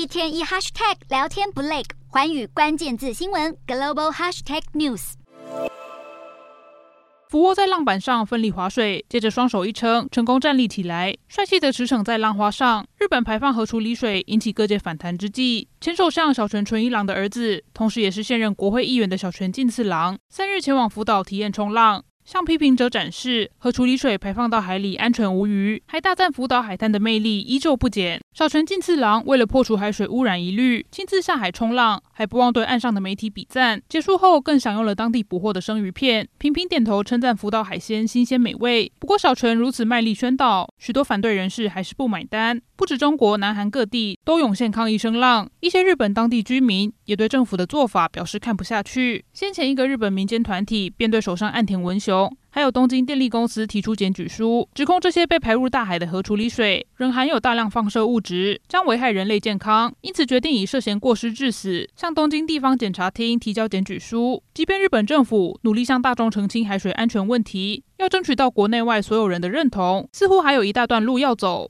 一天一 hashtag 聊天不累，环宇关键字新闻 global hashtag news。俯卧在浪板上奋力划水，接着双手一撑，成功站立起来，帅气的驰骋在浪花上。日本排放核处理水引起各界反弹之际，前首相小泉纯一郎的儿子，同时也是现任国会议员的小泉进次郎，三日前往福岛体验冲浪。向批评者展示核处理水排放到海里安全无虞，还大赞福岛海滩的魅力依旧不减。小泉进次郎为了破除海水污染疑虑，亲自下海冲浪，还不忘对岸上的媒体比赞。结束后更享用了当地捕获的生鱼片，频频点头称赞福岛海鲜新鲜美味。不过小泉如此卖力宣导，许多反对人士还是不买单。不止中国，南韩各地都涌现抗议声浪。一些日本当地居民也对政府的做法表示看不下去。先前一个日本民间团体便对手上岸田文雄。还有东京电力公司提出检举书，指控这些被排入大海的核处理水仍含有大量放射物质，将危害人类健康，因此决定以涉嫌过失致死向东京地方检察厅提交检举书。即便日本政府努力向大众澄清海水安全问题，要争取到国内外所有人的认同，似乎还有一大段路要走。